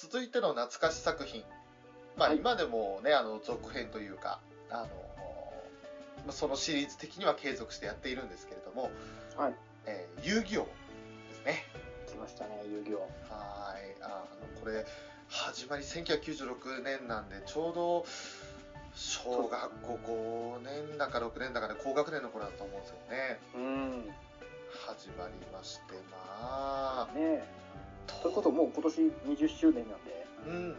続いての懐かし作品。まあ、はい今でもね、あの、続編というか、あの、まあそのシリーズ的には継続してやっているんですけれども、はい。えー遊戯王ですね。来ましたね、遊戯王。はい。あの、これ、始まり1996年なんで、ちょうど、小学校5年だか6年だかで高学年の頃だと思うんですよね。うん。ね始まりまして、まあ、え。ということもう今年20周年なんで、うん。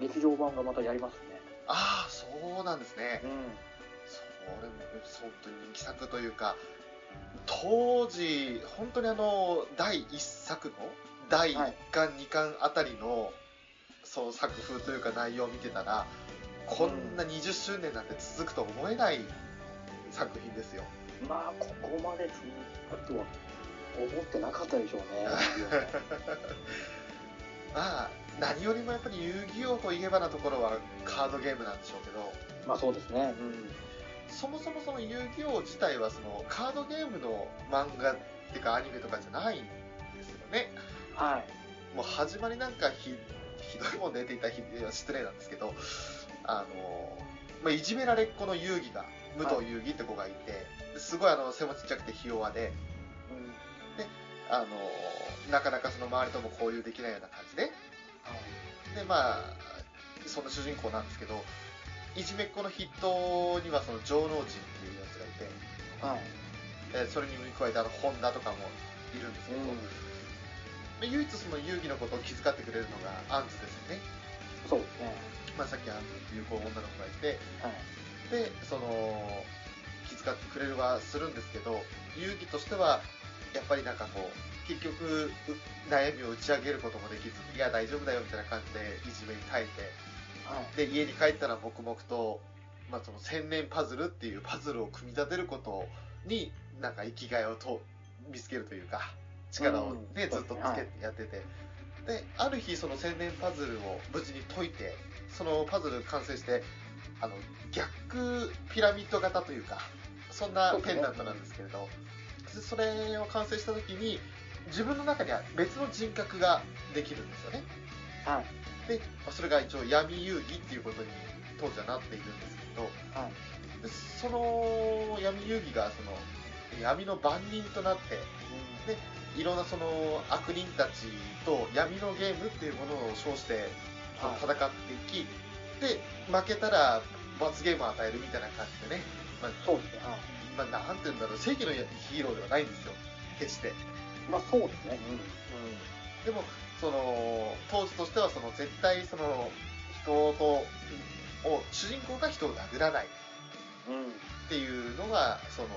劇場版がまたやりますね。ああ、そうなんですね。うん。それも本当に人気作というか、当時、本当にあの、第1作の、第1巻、2巻あたりの、その作風というか内容を見てたら、こんな20周年なんて続くと思えない作品ですよ。まあ、ここまで続くとは思ってなかったでしょうね。まあ、何よりもやっぱり遊戯王といえばなところはカードゲームなんでしょうけど、まあそうですね。うん。そもそもその遊戯王自体はそのカードゲームの漫画っていうかアニメとかじゃないんですよね。はい。もう始まりなんかひひどいもん出ていたひ失礼なんですけど、あの、まあ、いじめられっ子の遊戯が、武藤遊戯って子がいて、すごいあの背もちっちゃくてひ弱で、うん。あの、なかなかその周りとも交流できないような感じで、で、まあ、その主人公なんですけど、いじめっ子の筆頭にはその城之内っていうやつがいて、はい。えーそれに加えてあの本田とかもいるんですけど、うん。で唯一その遊戯のことを気遣ってくれるのがアンズですよね。そうですね。まあ、さっきアンズっていうこう女の子がいて、はい。で、その、気遣ってくれるはするんですけど、遊戯としては、やっぱりなんかこう、結局、う悩みを打ち上げることもできず、いや、大丈夫だよみたいな感じでいじめに耐えて、はい。で、家に帰ったら黙々と、まあ、その千年パズルっていうパズルを組み立てることに、なんか生きがいをと見つけるというか、力をね、うん。ずっとつけてやってて、で、ある日その千年パズルを無事に解いて、そのパズル完成して、あの、逆ピラミッド型というか、そんなペンダントなんですけれど、でそれを完成した時に、自分の中には別の人格ができるんですよね。はい。で、まあそれが一応闇遊戯っていうことに当時はなっているんですけど、はい。でその闇遊戯がその闇の番人となって、で、いろんなその悪人たちと闇のゲームっていうものを称して戦っていき、で、負けたら罰ゲームを与えるみたいな感じでね、まあ、そうですね。はい。まあ、なんて言うんだろう、正義のヒーローではないんですよ、決して。まあそうですね。でも、その、当時としては、その、絶対、その、人と、を、主人公が人を殴らないうん。うん。っていうのが、その、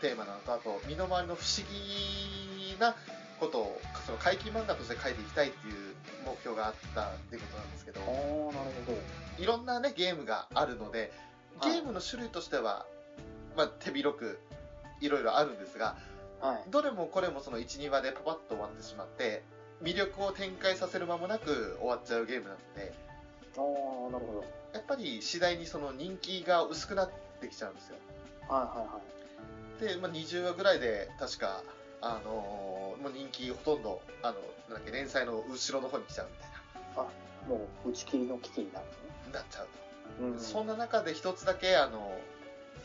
テーマなのと、あと、身の回りの不思議なことを、その、怪奇漫画として書いていきたいっていう目標があったっていうことなんですけど、ああ、なるほど。いろんなね、ゲームがあるので、ゲームの種類としては、まあ、手広く、いろいろあるんですが、はい。どれもこれもその1、2話でパパッと終わってしまって、魅力を展開させる間もなく終わっちゃうゲームなので、ああ、なるほど。やっぱり次第にその人気が薄くなってきちゃうんですよ。はいはいはい。で、まあ、20話ぐらいで確か、あのーもう人気ほとんど、あの、なんだっけ、連載の後ろの方に来ちゃうみたいもう打ち切りの危機になるんですね。な、なっちゃうと。うん。そんな中で一つだけ、あの、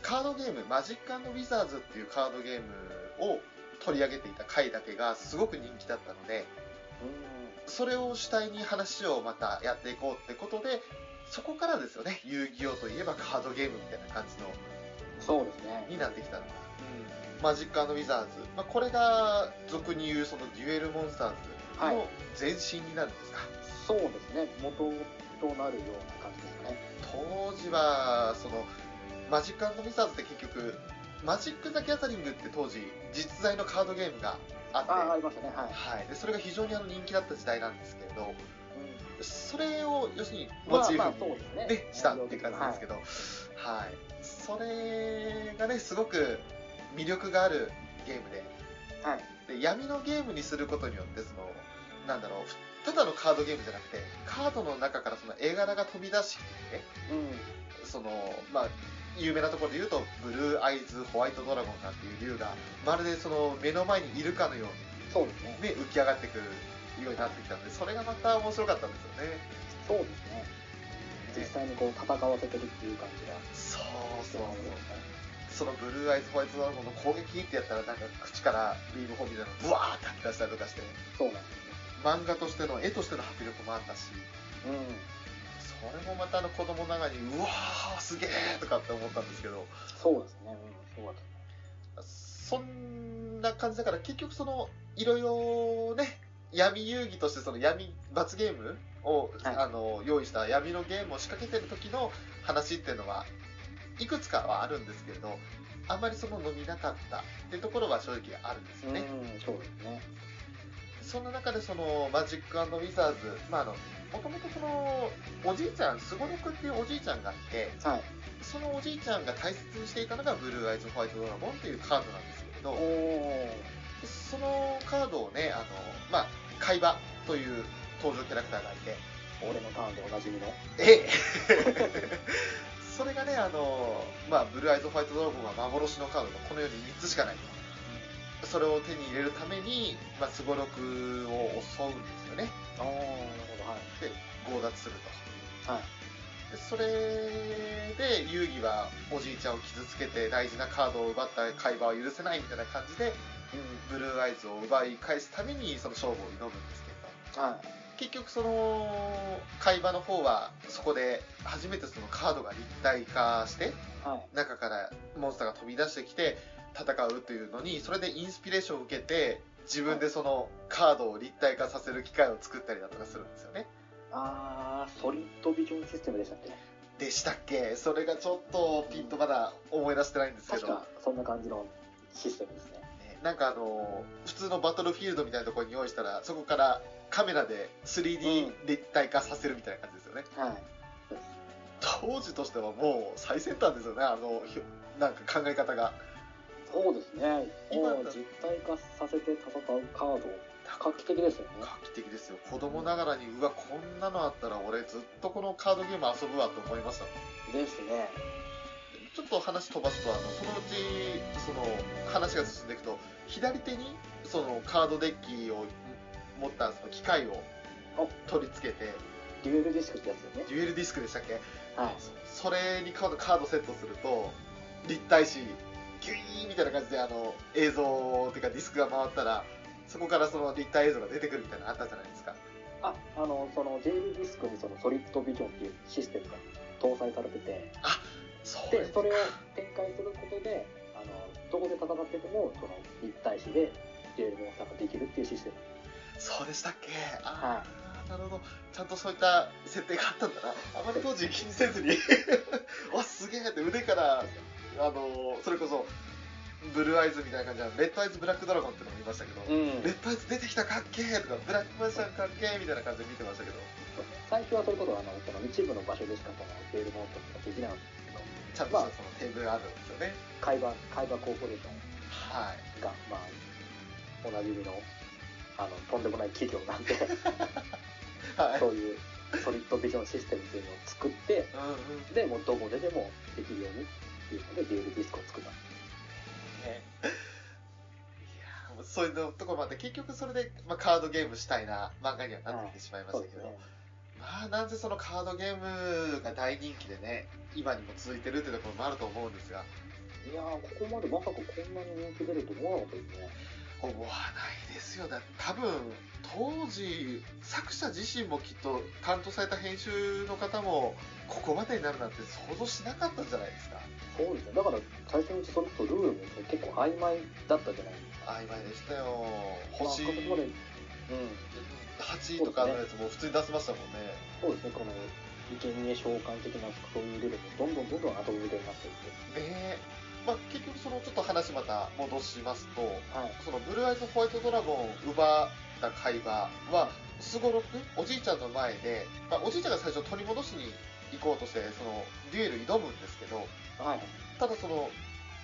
カードゲーム、マジックウィザーズっていうカードゲームを取り上げていた回だけがすごく人気だったので、うそれを主体に話をまたやっていこうってことで、そこからですよね、遊戯王といえばカードゲームみたいな感じの、ん。そうですね。になってきたのが、マジックウィザーズ。まあ、これが俗に言うそのデュエルモンスターズの前身になるんですか。そうですね。元となるような感じですかね。当時は、その、マジックウィザーズって結局、マジック・ザ・ギャザリングって当時、実在のカードゲームがあって、ああ、ありましたね。はい。はい、でそれが非常にあの人気だった時代なんですけれど、うんそれを要するにまあモチーまあフに、ねねしたっていう感じなんですけど、はいそれがね、すごく魅力があるゲームで、はい。で闇のゲームにすることによって、その、なんだろう、ただのカードゲームじゃなくて、カードの中からその絵柄が飛び出して、うん。その、まあ、有名なところで言うと、ブルーアイズ・ホワイトドラゴンなんていう竜が、まるでその目の前にいるかのように、そうですね。ね、浮き上がってくるようになってきたのでそれがまた面白かったんですよねそうですね。実際にこう戦わせてるっていう感じがそうそうそう。そのブルーアイズホワイトドラゴンの攻撃ってやったらなんか口からビーム砲みたいなのブワーって吐き出したりとかしてそうなんです漫画としての絵としての迫力もあったしね。それもまたあの子供ながらにうわーすげーとかって思ったんですけどうん。そうですね。うん、そうだった。ね。そんな感じだから結局そのいろいろね闇遊戯としてその闇罰ゲームを、はいあの用意した。闇のゲームを仕掛けてる時の話っていうのはいくつかはあるんですけれどあんまりその伸びなかった。っていうところは正直あるんですよね、うん、そうですね。そんな中でそのマジックウィザーズまああのもともとそのおじいちゃんすごろくっていうおじいちゃんがいてはい。そのおじいちゃんが大切にしていたのがブルーアイズホワイトドラゴンっていうカードなんですけれど。そのカードをね、あの、まあ、海馬という登場キャラクターがいて、俺のターンでおなじみの。え？え それがね、あの、まあ、ブルーアイズホワイトドラゴンは幻のカードがこの世に3つしかないと。それを手に入れるために、まあ、スゴロクを襲うんですよね。で、強奪すると。はい。でそれで遊戯はおじいちゃんを傷つけて大事なカードを奪った海馬は許せないみたいな感じでブルーアイズを奪い返すためにその勝負を挑むんですけどはい。結局その海馬の方はそこで初めてそのカードが立体化してはい。中からモンスターが飛び出してきて戦うというのにそれでインスピレーションを受けて自分でそのカードを立体化させる機械を作ったりだとかするんですよね。あー、ソリッドビジョンシステムでしたっけ？でしたっけ？それがちょっとピンとまだ思い出してないんですけど。確か、そんな感じのシステムですね。ねなんかあの普通のバトルフィールドみたいなところに用意したらそこからカメラで 3D 立体化させるみたいな感じですよね、はい。当時としてはもう最先端ですよねあのひょなんか考え方がそうですね。今もう実体化させて戦うカード、画期的ですよね。画期的ですよ子供ながらにうわこんなのあったら俺ずっとこのカードゲーム遊ぶわと思いましたですね。ちょっと話飛ばすとあのそのうちその話が進んでいくと左手にそのカードデッキを持ったその機械を取り付けてデュエルディスクってやつよね。デュエルディスクでしたっけ？はい。それにカードカードセットすると立体視ギュイーンみたいな感じであの映像っていうかディスクが回ったらそこからその立体映像が出てくるみたいなのあったじゃないですか。あ、あの、その JL ディスクにそのソリッドビジョンっていうシステムが搭載されてて、そで、それを展開することで、あの、どこで戦ってても、その立体視で JL モンスターができるっていうシステム。そうでしたっけ。ああ、なるほど。ちゃんとそういった設定があったんだな。あまり当時気にせずに。わすげえって腕からあのそれこそブルーアイズみたいな感じでレッドアイズブラックドラゴンっていうのも見ましたけど、うん。レッドアイズ出てきたかっけーとかブラックマジシャンかっけーみたいな感じで見てましたけど最初はそれこそ、あの、その一部の場所でしかその JL モンスターができないんですけど、ちゃんとそのテーブルがあるんですよね。海馬、海馬コーポレーションはいが、まあ、おなじみの、あの、とんでもない企業なんで、はい。そういうソリッドビジョンシステムっていうのを作って、うんうん。で、もうどこででもできるようにっていうので、デュエルディスクを作った。ねいやそういうのところもあって結局それで、まあ、カードゲームしたいな漫画にはなってきてしまいましたけど、ね。まあなんせそのカードゲームが大人気でね今にも続いてるっていうところもあると思うんですがいやー、ここまでまさかこんなに人気出ると思わなかったですね。思わないですよだ多分当時作者自身もきっと担当された編集の方もここまでになるなんて想像しなかったんじゃないですかそうですね。だから、最初にそれとルールも結構曖昧だったじゃないですか。曖昧でしたよ星まあここまで、うん。8とかのやつも普通に出せましたもんねそうですね、この、生贄召喚的なそういうルールもどんどんどんどん後付けになっていって。ねまあ、結局そのちょっと話また戻しますとはい。そのブルーアイズホワイトドラゴンを奪った海馬はすごろくおじいちゃんの前で、まあ、おじいちゃんが最初取り戻しに行こうとしてそのデュエル挑むんですけどはい。ただその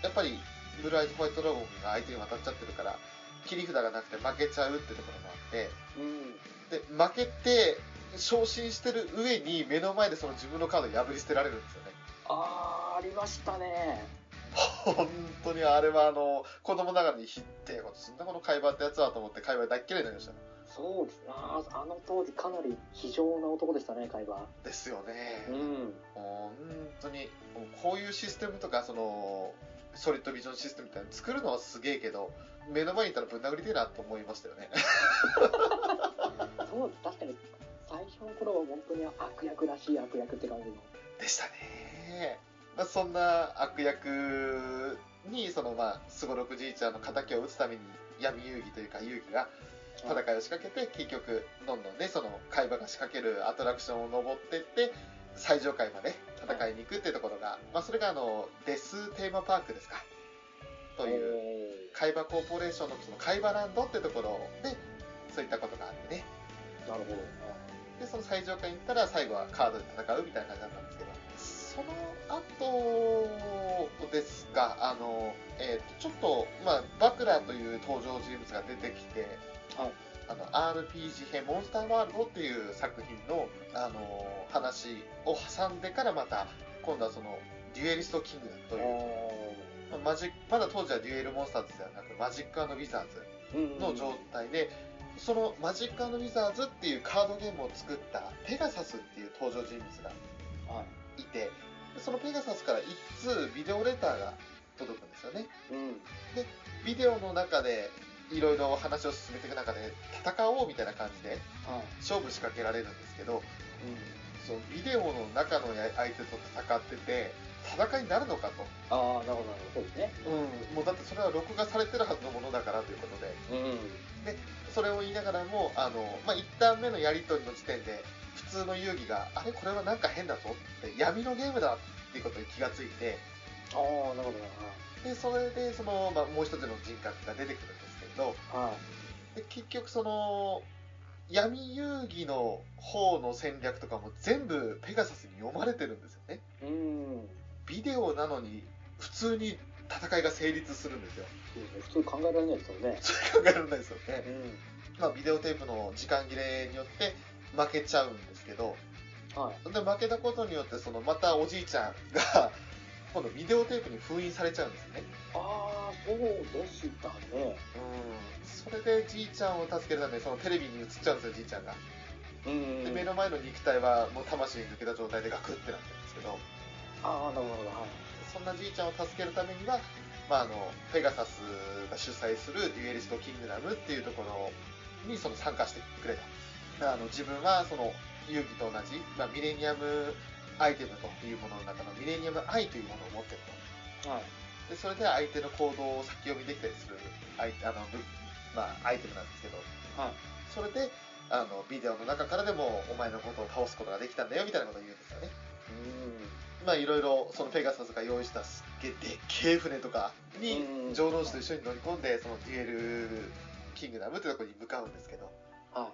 やっぱりブルーアイズホワイトドラゴンが相手に渡っちゃってるから切り札がなくて負けちゃうってところもあってうん。で負けて昇進してる上に目の前でその自分のカードを破り捨てられるんですよねあー、ありましたね。本当にあれはあの子供ながらにひってえことすんだこの海馬ってやつはと思って海馬大っ嫌いになりましたそうですね。あの当時かなり非常な男でしたね、海馬。ですよね。うん。本当に、こういうシステムとか、その、ソリッドビジョンシステムみたいなの作るのはすげえけど、目の前にいたらぶん殴りてえなと思いましたよね。そう、確かに、最初の頃は本当に悪役らしい悪役って感じの。でしたね。まあ、そんな悪役に、そのまあ、スゴロクじいちゃんの敵を討つために闇遊戯というか遊戯が戦いを仕掛けて、結局、どんどんね、その海馬が仕掛けるアトラクションを登っていって、最上階まで戦いに行くっていうところが、まあ、それがあの、デステーマパークですか。という、海馬コーポレーションのその海馬ランドってところで、そういったことがあってね。なるほど。で、その最上階に行ったら最後はカードで戦うみたいな感じだったんですけど、その後ですが、あの、えーとちょっと、まあ、バクラという登場人物が出てきて、はいあの、RPG 編モンスターワールドっていう作品の、あの、話を挟んでからまた、今度はその、デュエリストキングダムという、まあマジまだ当時はデュエルモンスターズではなく、マジックウィザーズの状態で、そのマジックウィザーズっていうカードゲームを作ったペガサスっていう登場人物がはいて、そのペガサスから一通ビデオレターが届くんですよね。い。うん。ビデオの中でいろいろ話を進めていく中で戦おうみたいな感じではい。勝負仕掛けられるんですけど、うん。そのビデオの中のや相手と戦ってて、戦いになるのかと。ああ、なるほど、なるほど。そうですね。うん、もうだってそれは録画されてるはずのものだからということで、うん。それを言いながらも、あの、まあ、一旦目のやり取りの時点で、普通の遊戯が、あれこれはなんか変だぞって、闇のゲームだっていうことに気がついて、ああ、なるほど、なるで、それで、その、まあ、もう一つの人格が出てくるんですけど。はい。で結局その、闇遊戯の方の戦略とかも全部ペガサスに読まれてるんですよね。うん。ビデオなのに、普通に戦いが成立するんですよ。普通考えられないですよね。それ考えられないですよね。うん。まあ、ビデオテープの時間切れによって負けちゃうんですけど、はい。で負けたことによってそのまたおじいちゃんが今度ビデオテープに封印されちゃうんですね。ああ、そうでしたね。うん。それでじいちゃんを助けるためにそのテレビに映っちゃうんですよじいちゃんが。うん。で目の前の肉体はもう魂抜けた状態でガクってなってるんですけど。ああ、なるほど、はい。そんなじいちゃんを助けるためには、まあ、あのペガサスが主催するデュエリストキングダムっていうところにその参加してくれと。あの自分はその遊戯と同じ、まあ、ミレニアムアイテムというものの中のミレニアムアイというものを持ってるとはい。でそれで相手の行動を先読みできたりするアイあの、ぶまあ、アイテムなんですけどはい。それであのビデオの中からでもお前のことを倒すことができたんだよみたいなことを言うんですよねまあいろいろそのペガサスが用意したすっげえでっけえ船とかにうん城之内と一緒に乗り込んでそのデュエルキングダムというところに向かうんですけどうん。は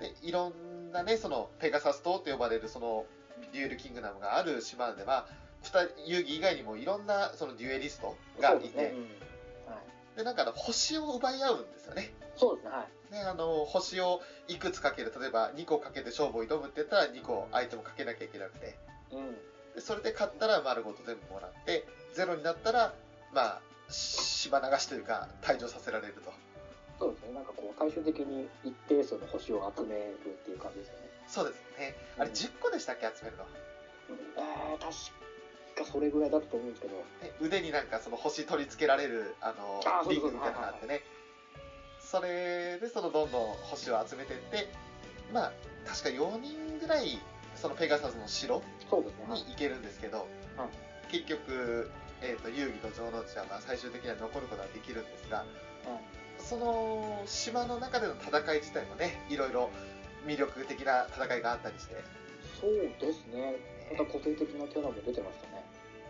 い。でいろんなねそのペガサス島と呼ばれるそのデュエルキングダムがある島では二人遊戯以外にもいろんなそのデュエリストがいてですね。うん。はい。でなんかあの星を奪い合うんですよねそうですね、はい。ね、あの星をいくつかける例えば2個かけて勝負を挑むって言ったら2個アイテムかけなきゃいけなくてうん。でそれで勝ったら丸ごと全部もらってゼロになったらまあ島流しというか退場させられるとそうですね。なんかこう、最終的に一定数の星を集めるっていう感じですよね。そうですね。あれ10個でしたっけ？集めるの、えー、確かそれぐらいだったと思うんですけど。ね腕になんかその星取り付けられるあのあそうそうそう。リングみたいなのがあってね。それでそのどんどん星を集めていってまあ確か4人ぐらいそのペガサスの城そうですね。はい。に行けるんですけど、は結局、えー、と遊戯と城之内はまあ最終的には残ることができるんですがはい。その島の中での戦い自体もねいろいろ魅力的な戦いがあったりしてそうですね。また個性的なキャラも出てましたね。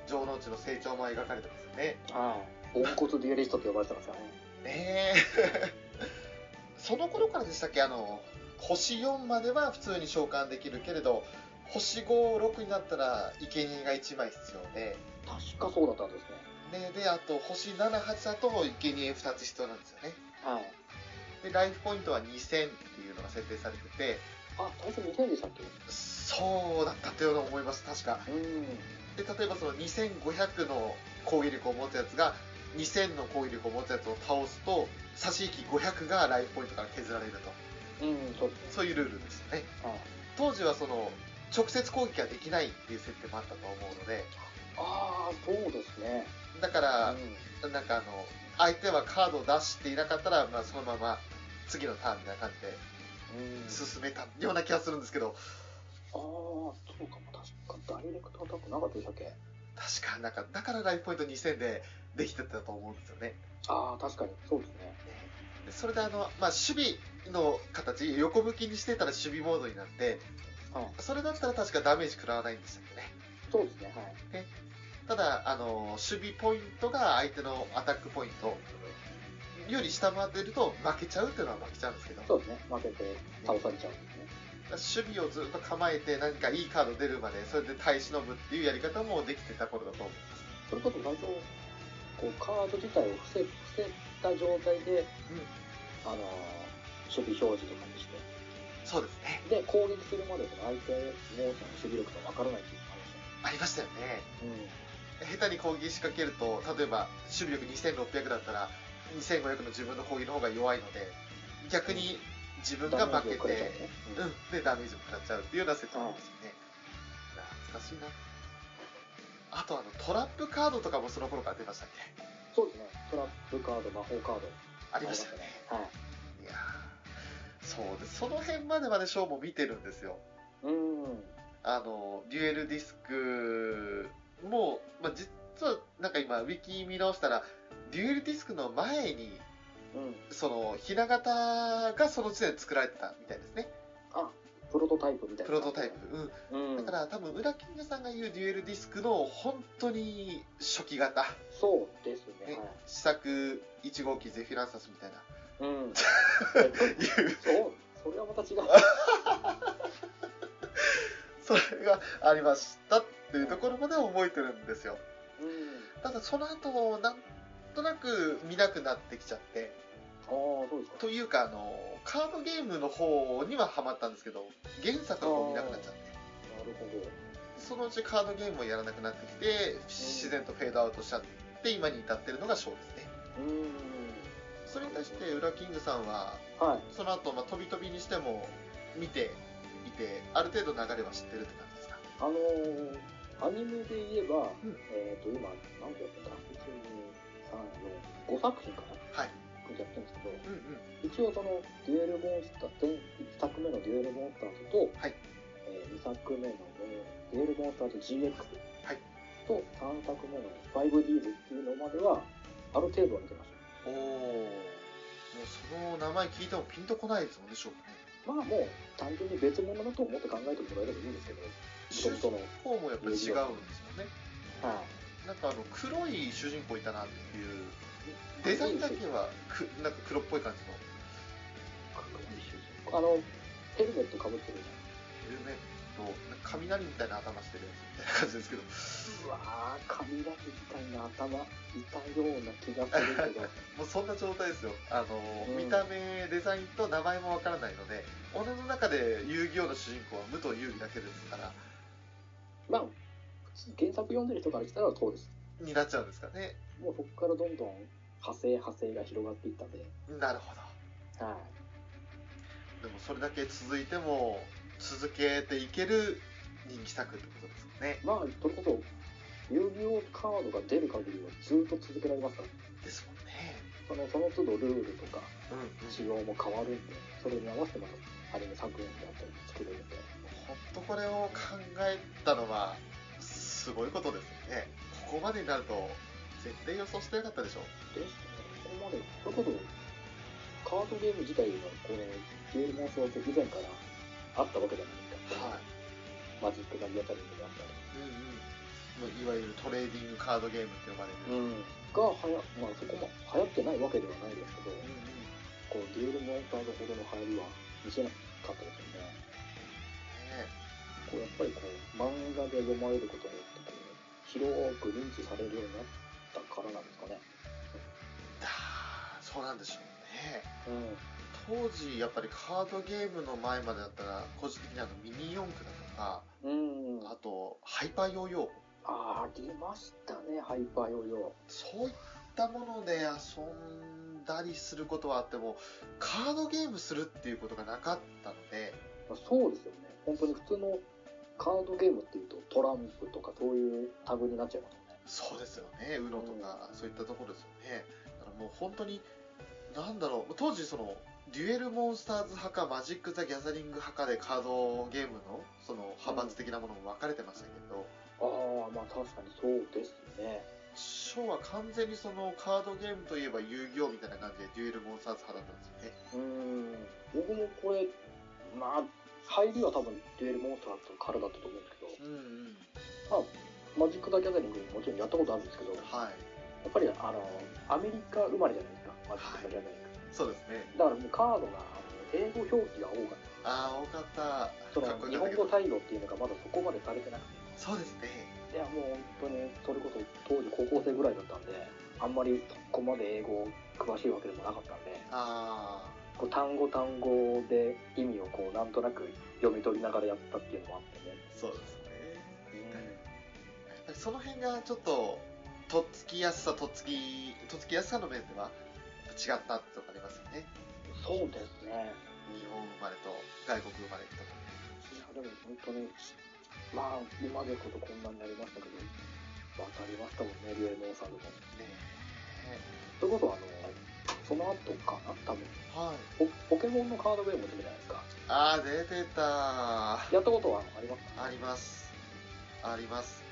城之内の成長も描かれてますよねはい。ポンコツデュエリストって呼ばれてますからね。ねえ その頃からでしたっけ？あの星4までは普通に召喚できるけれど星56になったら生贄が1枚必要で確かそうだったんですね。ねであと星78だと生贄2つ必要なんですよねはい。でライフポイントは2000っていうのが設定されててあ、最初2000でしたっけ？そうだったというように思います確かうん。で例えばその2500の攻撃力を持つやつが2000の攻撃力を持つやつを倒すと差し引き500がライフポイントから削られるとうん、そう。そういうルールですよね。はい。当時はその、直接攻撃ができないっていう設定もあったと思うので、ああ、そうですね。だから、なんかあの、相手はカードを出していなかったら、まあ、そのまま次のターンみたいな感じでうん。うん、進めたような気がするんですけど、ああ、そうかも、確かダイレクトアタックなかったでしたっけ？確か、なんか、だからライフポイント2000でできてたと思うんですよね。ああ、確かに、そうですね。でそれであの、まあ、守備の形、横向きにしてたら守備モードになって、はい。それだったら確かダメージ食らわないんでしたっけね。そうですね、はい。ただ、あの、守備ポイントが相手のアタックポイントより下回ってると負けちゃうっていうのは負けちゃうんですけど、そうですね、負けて倒されちゃうんですね。守備をずっと構えて何かいいカード出るまで、それで耐え忍ぶっていうやり方もできてた頃だと思います。それこそ最初、こう、カード自体を伏せ、伏せた状態で、あのー、守備表示とかにして、そうですね。で、攻撃するまでその相手モーションの守備力がわからないっていうのがあありましたよね。りましたね。下手に攻撃仕掛けると、例えば守備力2600だったら、2500の自分の攻撃の方が弱いので、逆に自分が負けて、うねうん、で、ダメージも食らっちゃうっていうような設定なんですよね。懐かしいな。あと、あの、トラップカードとかもその頃から出ましたっけ？そうですね、トラップカード、魔法カード。ありましたよね。はい。いやーそうです。その辺までまでショーも見てるんですよ。うん。あの、デュエルディスクも、まあ、実は、なんか今、ウィキ見直したら、デュエルディスクの前に、うん。その、ひな形がその時点で作られてたみたいですね。あ、プロトタイプみたいな。プロトタイプ。うん。うん。だから多分、ウラキングさんが言うデュエルディスクの本当に初期型。そうですね。ねはい。試作1号機ゼフィランサスみたいな。うん。そう、それはまた違う。それがありましたっていうところまでは覚えてるんですよ。うん。ただその後、なんとなく見なくなってきちゃって、ああ、そうですか。というか、あの、カードゲームの方にはハマったんですけど、原作の方見なくなっちゃって、なるほど。そのうちカードゲームをやらなくなってきて、自然とフェードアウトしちゃって、今に至ってるのがショーですね。うん。それに対して、ウラキングさんは、はい。その後、まあ、飛び飛びにしても見ていて、ある程度流れは知ってるって感じですか？あのー、アニメで言えば、うんえっ、と、今、何てやってんだ ?1、2、3、4、5作品かな？はい。やってるんですけど、うんうん。一応その、デュエルモンスター、前1作目のデュエルモンスターズと、はいえ2作目の、えーデュエルモンスターズ GX はいと3作目の 5Ds っていうのまでは、ある程度は見てました。おー。もうその名前聞いてもピンとこないですもんね、ショーね。まあもう、単純に別物だと思って考えてもらえればいいんですけど、主人その、公もやっぱり違うんですよね。はい。なんかあの黒い主人公いたなっていう、デザインだけはくなんか黒っぽい感じのあの、ヘルメットかぶってるじヘルメット、雷みたいな頭してるやつみたいな感じですけど、ゃん。うわー、雷みたいな頭、いたような気がするけど、もうそんな状態ですよ。あの、うん見た目、デザインと名前もわからないので、俺の中で遊戯王の主人公は武藤遊戯だけですから、まあ、原作読んでる人からしたらそうです。になっちゃうんですかね。もうそこからどんどん派生派生が広がっていったんで、なるほど。はい。でもそれだけ続いても続けていける人気作ってことですかね。まあ、それこそ、遊戯王カードが出る限りはずっと続けられますから、ですもんね。そのその都度ルールとかうん、うん。仕様も変わるんで、それに合わせてまたアニメ作品であったり作れるんで、ほんとこれを考えたのは、すごいことですよね。ここまでになると、絶対予想してなかったでしょ。ですね、ここまで、それこそ、カードゲーム自体は、この、デュエルモンスターズ以前からあったわけじゃないですか。はい。マジックがギャザリングであったり。うんうん。いわゆるトレーディングカードゲームって呼ばれる。うん。が、はや、まあそこも流行ってないわけではないですけど、うんこう、デュエルモンスターズほどの流行りは見せなかったですよね。ねこう、やっぱりこう、漫画で読まれることによって、こう、広く認知されるようになったからなんですかね。だそうなんでしょうね。うん。当時、やっぱりカードゲームの前までだったら、個人的にあのミニ四駆だとか、うん。あと、ハイパーヨーヨー。ありましたね、ハイパーヨーヨそういっったもので遊んだりすることはあっても、カードゲームするっていうことがなかったので、まあそうですよね。本当に普通のカードゲームっていうとトランプとかそういうタグになっちゃいますもんね。そうですよね、UNO とか、そういったところですよね。だからもう本当に、なんだろう、当時その、デュエルモンスターズ派かマジック・ザ・ギャザリング派かでカードゲームのその派閥的なものも分かれてましたけど、ああ、まあ確かにそうですね。ショーは完全にそのカードゲームといえば遊戯王みたいな感じでデュエルモンスターズ派だったんですよね。うーん。僕もこれ、まあ、入りは多分デュエルモンスターズからだったと思うんですけど、うんうん。マジック・ザ・ギャザリングもちろんやったことあるんですけど、やはい。っぱりあの、アメリカ生まれじゃないですか、マジック・ザ・ギャザリング。そうですね。だからもうカードがあの英語表記が多かっああ、多かった。た。その日本語対応っていうのがまだそこまでされてなくて。そうですね。いやもう本当にそれこそ当時高校生ぐらいだったんであんまりそこまで英語詳しいわけでもなかったんであこう単語単語で意味なんとなく読み取りながらやったっていうのもあってね、あ、そうですね。その辺がちょっと、とっつきやすさ、とっつき、とっつきやすさの面では違ったってとこありますよね。そうですね。日本生まれと外国生まれと。こいやでも本当にまあ今でこそこんなになりましたけど渡りましたもんねリュエモンさんでもねそれこそあのその後かな多分はい。ポポケモンのカードゲーム出てるじゃないですかああ、出てた。やったことはありますか？あります。あります。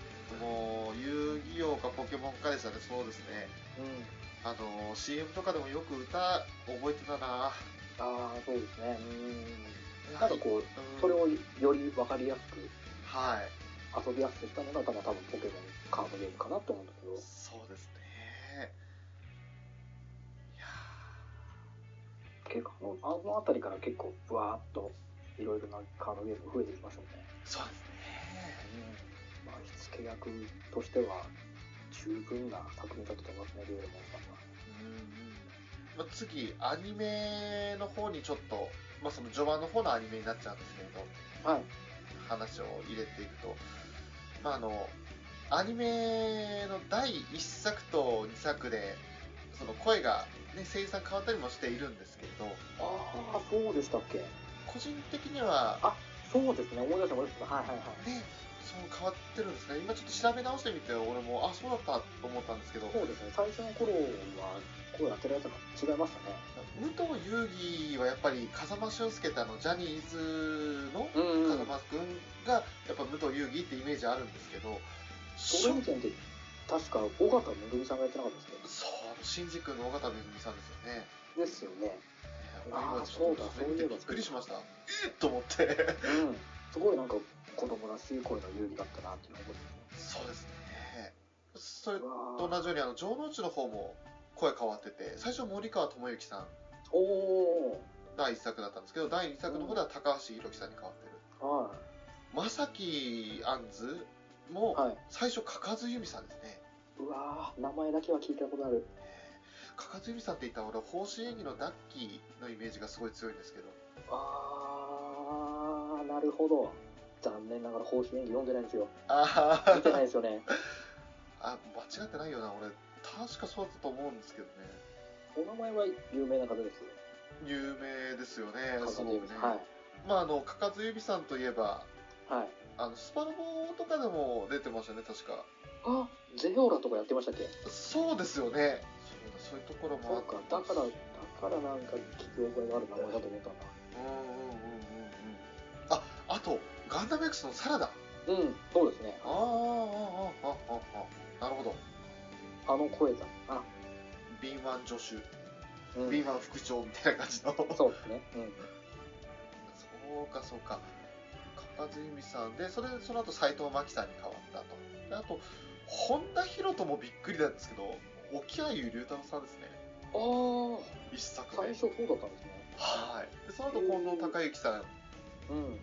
もう、遊戯王かポケモンかでしたね、そうですね。うんあの、CM とかでもよく歌覚えてたなああそうですねうんななんかこうそれをより分かりやすくはい。遊びやすくしたのが多分多分ポケモンカードゲームかなと思うんだけどそうですね。結構あの辺りから結構ブワーっといろいろなカードゲーム増えてきましたもんね、ーそうですね。まあ火付け役としては十分な作品だと思いますねデュエルモンさんは。うんうん。まあ、次、アニメの方にちょっと、まあ、その序盤の方のアニメになっちゃうんですけれど、はい。話を入れていくと、まあ、あのアニメの第1作と2作でその声が、ね、声優さん変わったりもしているんですけれど。ああそうでしたっけ？個人的には、あそうですね。思い出した思い出した。はいはいはい。ね、そう変わってるんですね。今ちょっと調べ直してみて俺もあそうだったと思ったんですけど。そうですね。最初の頃は声当てられたの違いましたね。武藤遊戯はやっぱり風間俊介ってあのジャニーズのうん風間君がやっぱ武藤遊戯ってイメージあるんですけど。それ見て確か尾形めぐみさんがやってなかったですそう新宿の尾形めぐみさんですよね。ねですよね。あー今ちょっとそうだそういえばびっくりしました。えっと思って。うん。すごいなんか子供らしい声の遊戯だったなっていうのを覚えてそうですね。それと同じようにあの城之内の方も声変わってて最初森川智之さん。おお第1作だったんですけど第2作の方では高橋宏樹さんに変わってる。は正木杏ズもいはい。最初かかずゆみさんですね。うわー名前だけは聞いたことある。かかずゆみさんって言ったら俺方針演技のダッキーのイメージがすごい強いんですけど。あーなるほど。残念ながら方針演技読んでないんですよ。あ見てないですよね。あ間違ってないよな俺。確かそうだったと思うんですけどね。お名前は有名な方ですよ有名ですよねカすごくね、はい。まああのかかずゆみさんといえばはいあのスパロボとかでも出てましたね確か。あゼオラとかやってましたっけ？そうですよね。そうだそういうところもそうかだからだからなんか聞き覚えがある名前だと思ったんだうんうんうんうんうん。ああとガンダム X のサラダ。うんそうですね。あーあーあーあーあー。あなるほど。あの声だ。あ。敏腕助手。うん。敏腕副長みたいな感じの。そうですね。うん。そうかそうかかかずゆみさんでそれでその後斎藤真希さんに変わったと。であと本田博人もびっくりなんですけど沖合龍太郎さんですね。ああ一作目。最初そうだったんですね。はい。でその後近藤孝之さん。うん。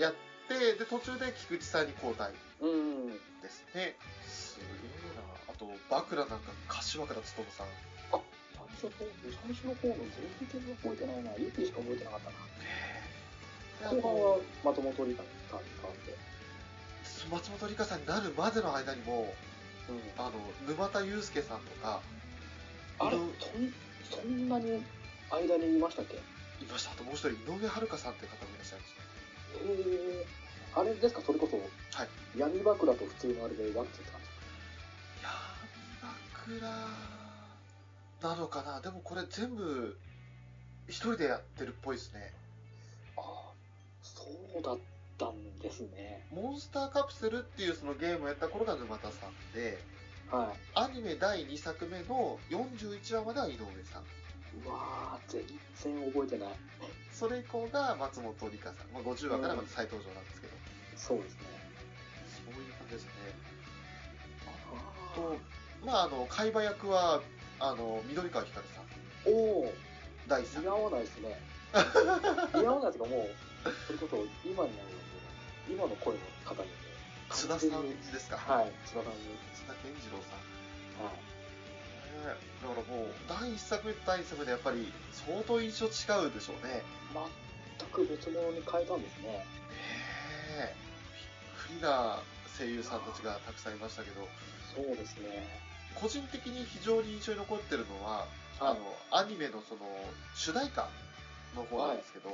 やってで途中で菊池さんに交代。うんですね。すげえな。あとバクラなんか柏倉勉さん。最初そう最初の方の全然覚えてないな。ユキしか覚えてなかったな。であ後半とは松本里香さんに変わって松本里香さんになるまでの間にもうん。あの沼田祐介さんとかあれそん、そんなに間にいましたっけ？へいました。あともう一人井上遥さんっていう方もいらっしゃいました。え。あれですか、それこそ、はい。闇枕と普通のあれで分けてたんです闇枕なのかな？でもこれ全部一人でやってるっぽいですねそうだったんですね。モンスターカプセルっていうそのゲームをやった頃が沼田さんではアニメ第2作目の41話までは井上さんい。うわー、全然覚えてない。それ以降が松本梨香さん、まあ、50話からまた再登場なんですけど、そうですね。そういう感じですねあとまああの海馬役はあの緑川光さんーおお、第3似合わないですね。似合わないというかもう、それこそ今ので、今の声の方にもう、津田さんですか、はい、津田さんに。津田健次郎さんはい。ねだからもう第1作第2作目でやっぱり相当印象違うでしょうね全く別物に変えたんですね。ねえびっくりな声優さんたちがたくさんいましたけどそうですね。個人的に非常に印象に残ってるのは、あはいのアニメのその主題歌の方なんですけど、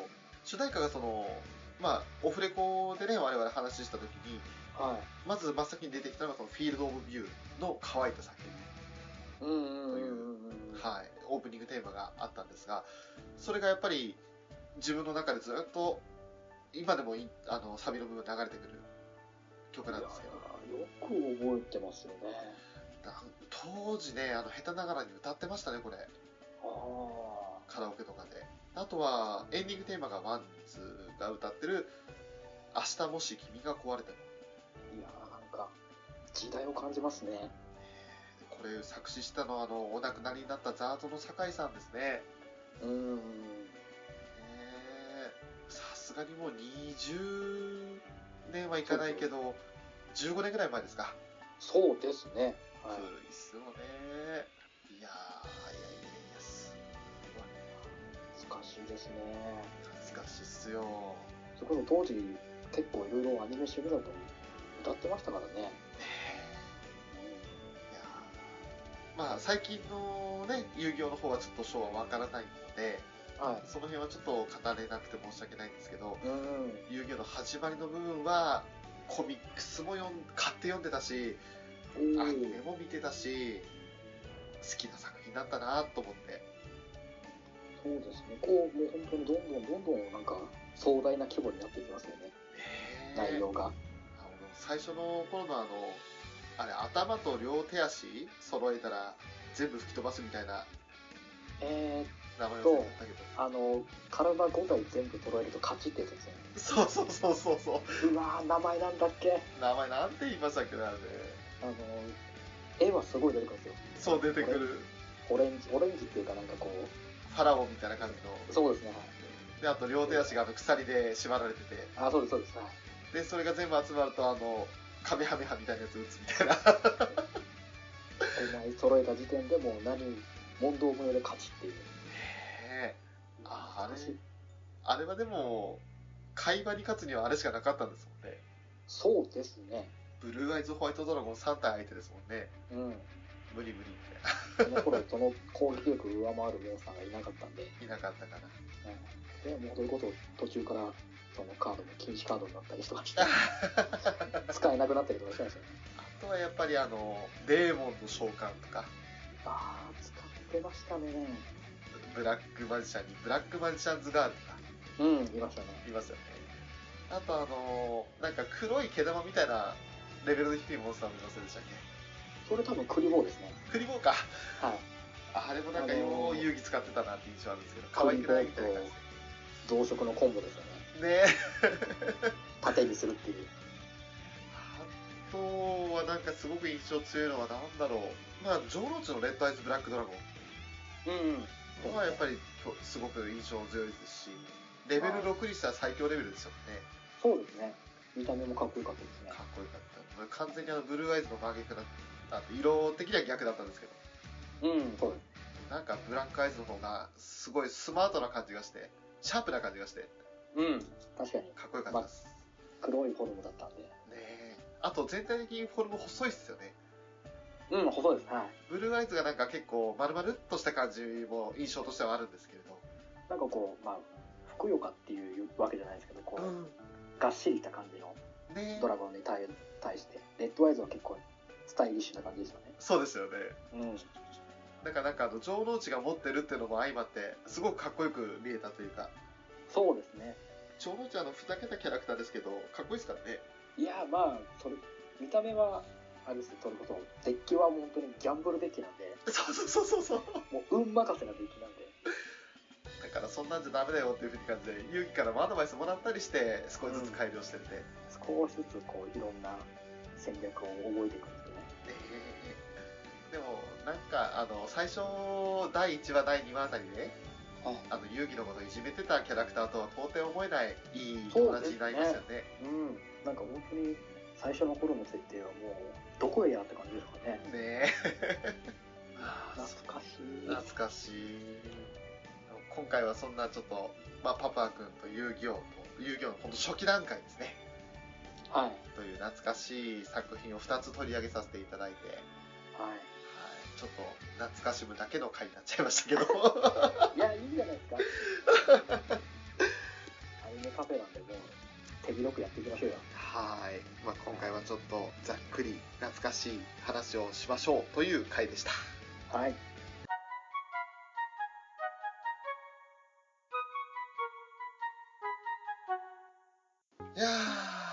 主題歌がそのまあオフレコでね我々話しした時にはい。まず真っ先に出てきたのがそのフィールド・オブ・ビューの乾いた叫びうんう。はい、オープニングテーマがあったんですがそれがやっぱり自分の中でずっと今でもいあのサビの部分流れてくる曲なんですけどよく覚えてますよね。な当時ねあの下手ながらに歌ってましたねこれ。カラオケとかであとはエンディングテーマがワンツーが歌ってる「明日もし君が壊れてもいやーなんか、時代を感じますね。」これ作詞したのはあのお亡くなりになったザートの酒井さんですねうん。ねえさすがにもう20年はいかないけど15年ぐらい前ですかそうですね。古はい。いっすよねいやー難しいですね。懐かしいっすよそれこそ当時、結構いろいろアニメシミュラート歌ってましたからね。ねまあ最近のね遊戯王の方はちょっと賞はわからないのではその辺はちょっと語れなくて申し訳ないんですけどい。うん。遊戯王の始まりの部分はコミックスも読ん買って読んでたしおアニメーも見てたし好きな作品だったなと思ってそうですね。こう、もう本当にどんどんどんどんなんか壮大な規模になっていきますよね。内容が。最初の頃のあのあれ頭と両手足揃えたら全部吹き飛ばすみたいなえ名前を忘れたけどー、あの、体5体全部揃えると勝ちってやつですね。そうそうそうそうそううわー、名前なんだっけ名前なんて言いましたっけねあれねあの、絵はすごい出てくるんですよ。そう出てくるオレンジ、オレンジっていうかなんかこう、ファラオみたいな感じのそうですね、はい。であと両手足があの鎖で縛られててあ、そうです、そうです。はい。でそれが全部集まるとあのカメハメハみたいなやつ撃つみたいな5枚揃えた時点でもう何、問答無用で勝ちっていう。ねえああれあれはでも会話に勝つにはあれしかなかったんですもんねそうですね。ブルーアイズホワイトドラゴン3体相手ですもんねうん。無理無理みその頃、その攻撃力を上回るモンスターがいなかったんで、たいなかったかなうん、でもうそれこそ途中からそのカードも禁止カードになったりしてました。使えなくなったりとかしてましたね。あとはやっぱりあのデーモンの召喚とかああ、使ってましたね。ブラックマジシャンにブラックマジシャンズガールとかうん、いましたね。いますよねあとあのなんか黒い毛玉みたいなレベルの低いモンスターもいませんでしたっけ？それ多分クリボーですね。クリボーかはい。あれもなんかあのーよう遊戯使ってたなって印象あるんですけど可愛くないみたいな感じ増殖のコンボですよね。でね 縦にするっていう。あとはなんかすごく印象強いのはなんだろうまあジョーローチのレッドアイズブラックドラゴうん。ンはやっぱりすごく印象強いですしレベル6にしたら最強レベルですよねそうですね。見た目もかっこよかったですねか。っこよかった完全にあのブルーアイズの真逆だった色的には逆だったんですけどうん、そうです。なんかブラックアイズの方がすごいスマートな感じがしてシャープな感じがしてうん。確かに。かっこよかったです、黒いフォルムだったんで。ねえあと全体的にフォルム細いっすよねうん、細いです。はい。ブルーアイズがなんか結構丸々っとした感じも印象としてはあるんですけれど。なんかこう、まあ、ふくよかっていうわけじゃないですけど、こう、うん。がっしりした感じのねドラゴンに対対して、レッドアイズは結構スタイリッシュな感じでしたね。そうですよね。うん。なんかなんかあの、城之内が持ってるっていうのも相まって、すごくかっこよく見えたというか、そうですね。城之内はあの、ふざけたキャラクターですけど、かっこいいですからね。いや、まあ、それ、見た目は、あれですね、それこそ、デッキは本当にギャンブルデッキなんで、そうそうそうそうそう。もう運任せなデッキなんで、だからそんなんじゃダメだよっていうふうに感じで、遊戯からもアドバイスもらったりして、少しずつ改良してって。少しずつこう、いろんな戦略を覚えていく。でも、なんか、あの、最初、第1話、第2話あたりで、はい。あの、遊戯のことをいじめてたキャラクターとは到底思えない、いい友達になりますよね。うん。なんか本当に、最初の頃の設定はもう、どこへやって感じですかね。ねえ。懐かしい。懐かしい。今回はそんなちょっと、まあ、パパ君と遊戯王と、遊戯王の本当初期段階ですね。はい。という懐かしい作品を2つ取り上げさせていただいて、はい。はい、ちょっと懐かしむだけの回になっちゃいましたけど。いや、いいんじゃないですか。アニメカフェなんで、もう、手広くやっていきましょうよ。はい。まあ、今回はちょっとざっくり懐かしい話をしましょうという回でした。はい。いや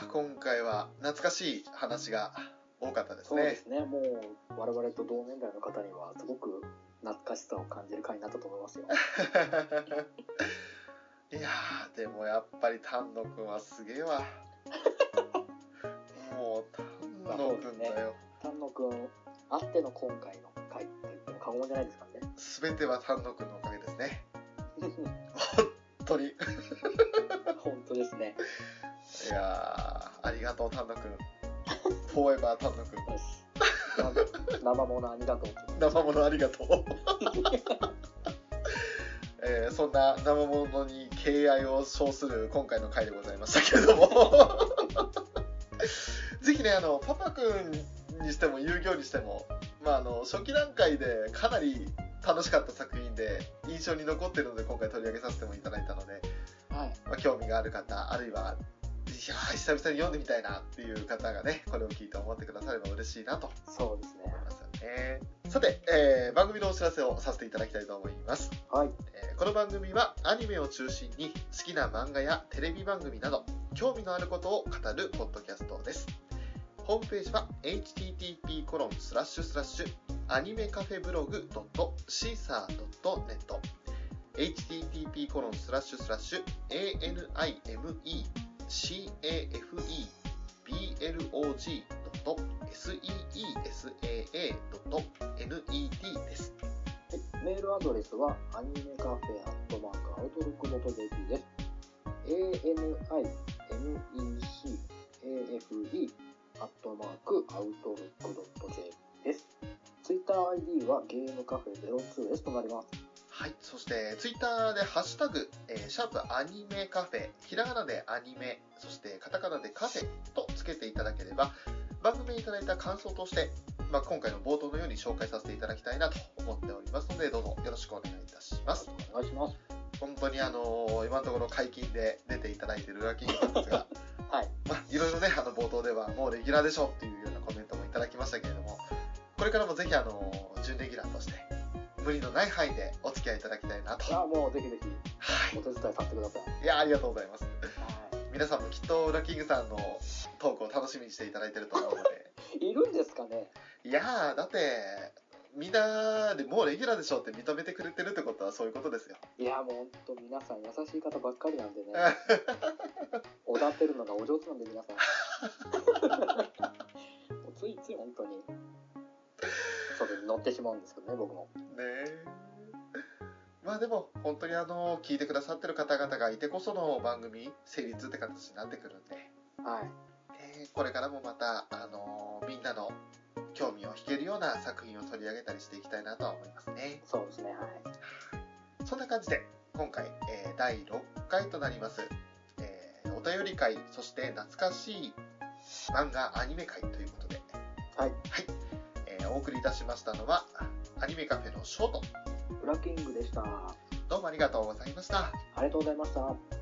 ー、今回は懐かしい話が多かったですねそうです。ね。もう、我々と同年代の方には、すごく懐かしさを感じる回になったと思いますよ。いやー、でもやっぱり丹野くんはすげえわ。もう、丹野くんだよ。丹野くんあっての今回の回って言っても過言じゃないですからね。すべては丹野くんのおかげですね。本当に。い本当ですね。やー、ありがとう丹野くん。フォーエバー丹野くん。生物ありがとう。生物ありがとう。えーそんな生物に敬愛を称する今回の回でございましたけれども ぜひねあのパパくんにしても遊戯王にしても、まあ、あの初期段階でかなり楽しかった作品で印象に残ってるので今回取り上げさせてもいただいたので、はい。まあ、興味がある方あるいはいやー久々に読んでみたいなっていう方がねこれを聞いて思ってくだされば嬉しいなとそうですね思い。ますよねさて、えー番組のお知らせをさせていただきたいと思います、はい。えーこの番組はアニメを中心に好きな漫画やテレビ番組など興味のあることを語るポッドキャストですホームページは http コロンスラッシュスラッシュアニメカフェブログ .caesar.net http コロンスラッシュスラッシュ animecablog.seesaa.net ですメールアドレスはアニメカフェアットマークアウトロック .jp です。animecafe アットマークアウトロック .jp です。ツイッター ID はゲームカフェ02ですとなります。はい、そしてツイッターでハッシュタグ、えーシャープアニメカフェ、ひらがなでアニメ、そしてカタカナでカフェとつけていただければ、番組にいただいた感想として、まあ、今回の冒頭のように紹介させていただきたいなと思っておりますので、どうぞよろしくお願いいたします。お願いします。本当にあのー今のところ解禁で出ていただいているラッキーさんですが、はい。まあ、いろいろね、あの冒頭ではもうレギュラーでしょっていうようなコメントもいただきましたけれども、これからもぜひあのー準レギュラーとして、無理のない範囲でお付き合いいただきたいなと。あもうぜひぜひはいお手伝いさせてください。いや、ありがとうございます。は皆さんもきっと、ウラキングさんのトークを楽しみにしていただいてると思うので。い。いるんですかね？いやー、だって、みんなでもうレギュラーでしょって認めてくれてるってことはそういうことですよ。いや、もう本当皆さん優しい方ばっかりなんでね。踊ってるのがお上手なんで皆さん。ついつい本当に乗ってしまうんですけどね、僕も。ねえ。まあでも、本当にあの、聞いてくださってる方々がいてこその番組、成立って形になってくるんで、はい。えーこれからもまた、あのみんなの興味を引けるような作品を取り上げたりしていきたいなとは思いますね。そうですね、はい。そんな感じで、今回、えー第6回となります、えーお便り会、そして懐かしい漫画アニメ会ということで、はい。えーおお送りいたしましたのは、アニメカフェのショート。ブラッキングでした。どうもありがとうございました。ありがとうございました。